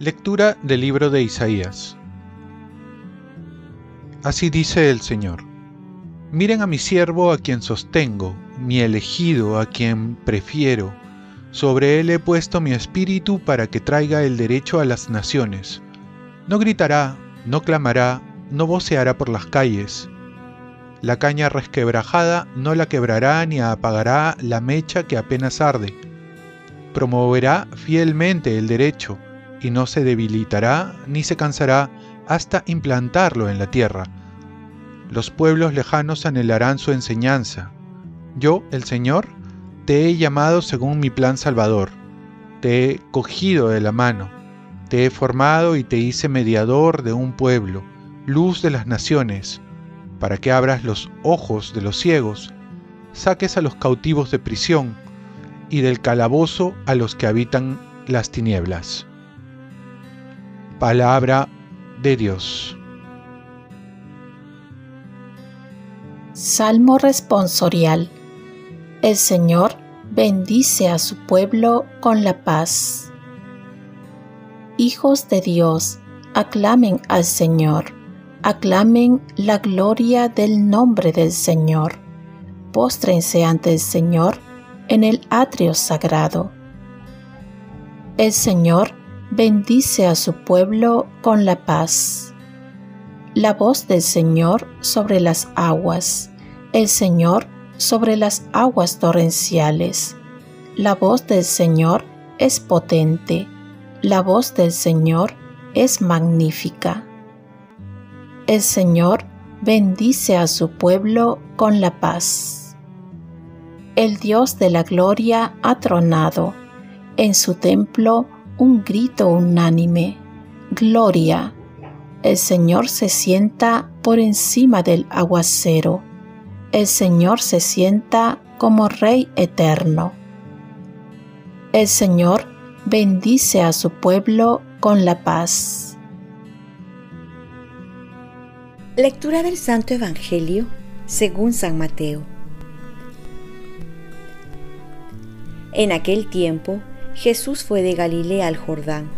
Lectura del libro de Isaías. Así dice el Señor. Miren a mi siervo a quien sostengo, mi elegido a quien prefiero. Sobre él he puesto mi espíritu para que traiga el derecho a las naciones. No gritará, no clamará, no voceará por las calles. La caña resquebrajada no la quebrará ni apagará la mecha que apenas arde. Promoverá fielmente el derecho y no se debilitará ni se cansará hasta implantarlo en la tierra. Los pueblos lejanos anhelarán su enseñanza. Yo, el Señor, te he llamado según mi plan salvador. Te he cogido de la mano. Te he formado y te hice mediador de un pueblo, luz de las naciones, para que abras los ojos de los ciegos, saques a los cautivos de prisión y del calabozo a los que habitan las tinieblas. Palabra de Dios. Salmo responsorial. El Señor bendice a su pueblo con la paz. Hijos de Dios, aclamen al Señor, aclamen la gloria del nombre del Señor. Póstrense ante el Señor en el atrio sagrado. El Señor bendice a su pueblo con la paz. La voz del Señor sobre las aguas, el Señor sobre las aguas torrenciales. La voz del Señor es potente, la voz del Señor es magnífica. El Señor bendice a su pueblo con la paz. El Dios de la gloria ha tronado, en su templo un grito unánime, Gloria. El Señor se sienta por encima del aguacero. El Señor se sienta como Rey eterno. El Señor bendice a su pueblo con la paz. Lectura del Santo Evangelio según San Mateo. En aquel tiempo, Jesús fue de Galilea al Jordán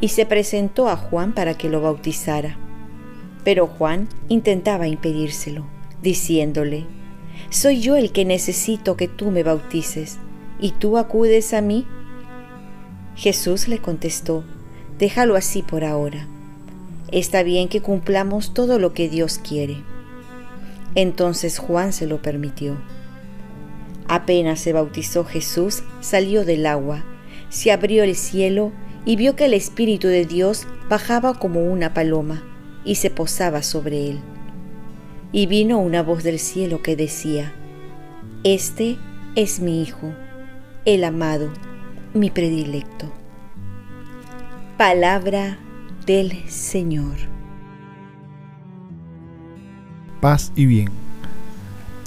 y se presentó a Juan para que lo bautizara. Pero Juan intentaba impedírselo, diciéndole, Soy yo el que necesito que tú me bautices, ¿y tú acudes a mí? Jesús le contestó, Déjalo así por ahora. Está bien que cumplamos todo lo que Dios quiere. Entonces Juan se lo permitió. Apenas se bautizó Jesús, salió del agua, se abrió el cielo y vio que el Espíritu de Dios bajaba como una paloma y se posaba sobre él. Y vino una voz del cielo que decía, Este es mi Hijo, el amado, mi predilecto. Palabra del Señor. Paz y bien.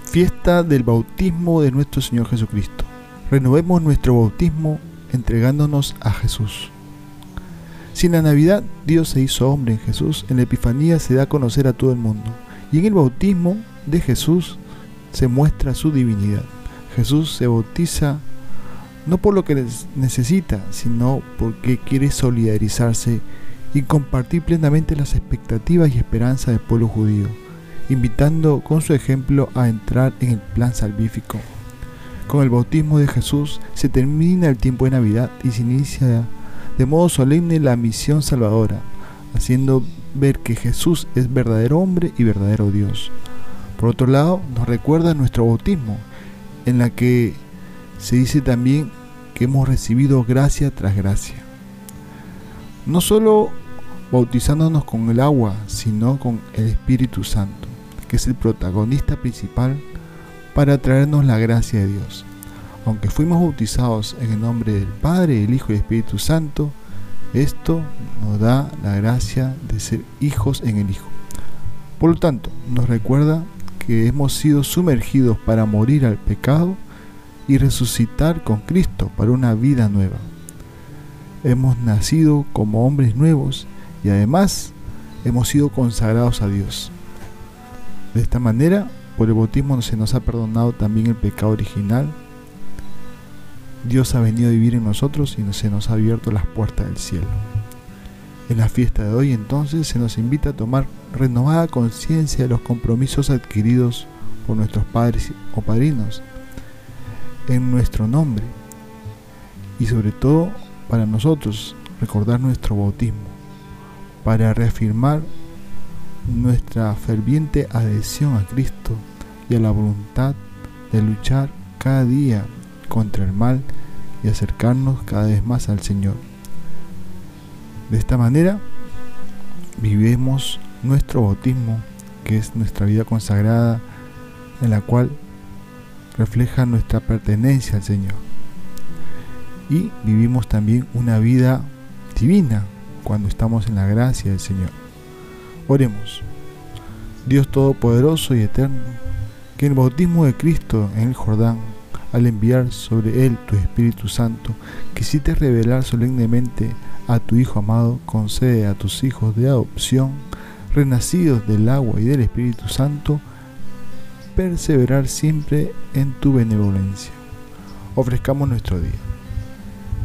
Fiesta del bautismo de nuestro Señor Jesucristo. Renovemos nuestro bautismo entregándonos a Jesús. Si en la Navidad Dios se hizo hombre en Jesús, en la Epifanía se da a conocer a todo el mundo. Y en el bautismo de Jesús se muestra su divinidad. Jesús se bautiza no por lo que necesita, sino porque quiere solidarizarse y compartir plenamente las expectativas y esperanzas del pueblo judío, invitando con su ejemplo a entrar en el plan salvífico. Con el bautismo de Jesús se termina el tiempo de Navidad y se inicia de modo solemne la misión salvadora, haciendo ver que Jesús es verdadero hombre y verdadero Dios. Por otro lado, nos recuerda nuestro bautismo, en la que se dice también que hemos recibido gracia tras gracia. No solo bautizándonos con el agua, sino con el Espíritu Santo, que es el protagonista principal para traernos la gracia de Dios. Aunque fuimos bautizados en el nombre del Padre, el Hijo y el Espíritu Santo, esto nos da la gracia de ser hijos en el Hijo. Por lo tanto, nos recuerda que hemos sido sumergidos para morir al pecado y resucitar con Cristo para una vida nueva. Hemos nacido como hombres nuevos y además hemos sido consagrados a Dios. De esta manera, por el bautismo se nos ha perdonado también el pecado original. Dios ha venido a vivir en nosotros y se nos ha abierto las puertas del cielo. En la fiesta de hoy entonces se nos invita a tomar renovada conciencia de los compromisos adquiridos por nuestros padres o padrinos en nuestro nombre y sobre todo para nosotros recordar nuestro bautismo, para reafirmar nuestra ferviente adhesión a Cristo y a la voluntad de luchar cada día contra el mal y acercarnos cada vez más al Señor. De esta manera vivimos nuestro bautismo, que es nuestra vida consagrada, en la cual refleja nuestra pertenencia al Señor. Y vivimos también una vida divina cuando estamos en la gracia del Señor. Oremos. Dios Todopoderoso y Eterno, que en el bautismo de Cristo en el Jordán, al enviar sobre él tu Espíritu Santo, quisiste revelar solemnemente a tu Hijo amado, concede a tus hijos de adopción, renacidos del agua y del Espíritu Santo, perseverar siempre en tu benevolencia. Ofrezcamos nuestro día.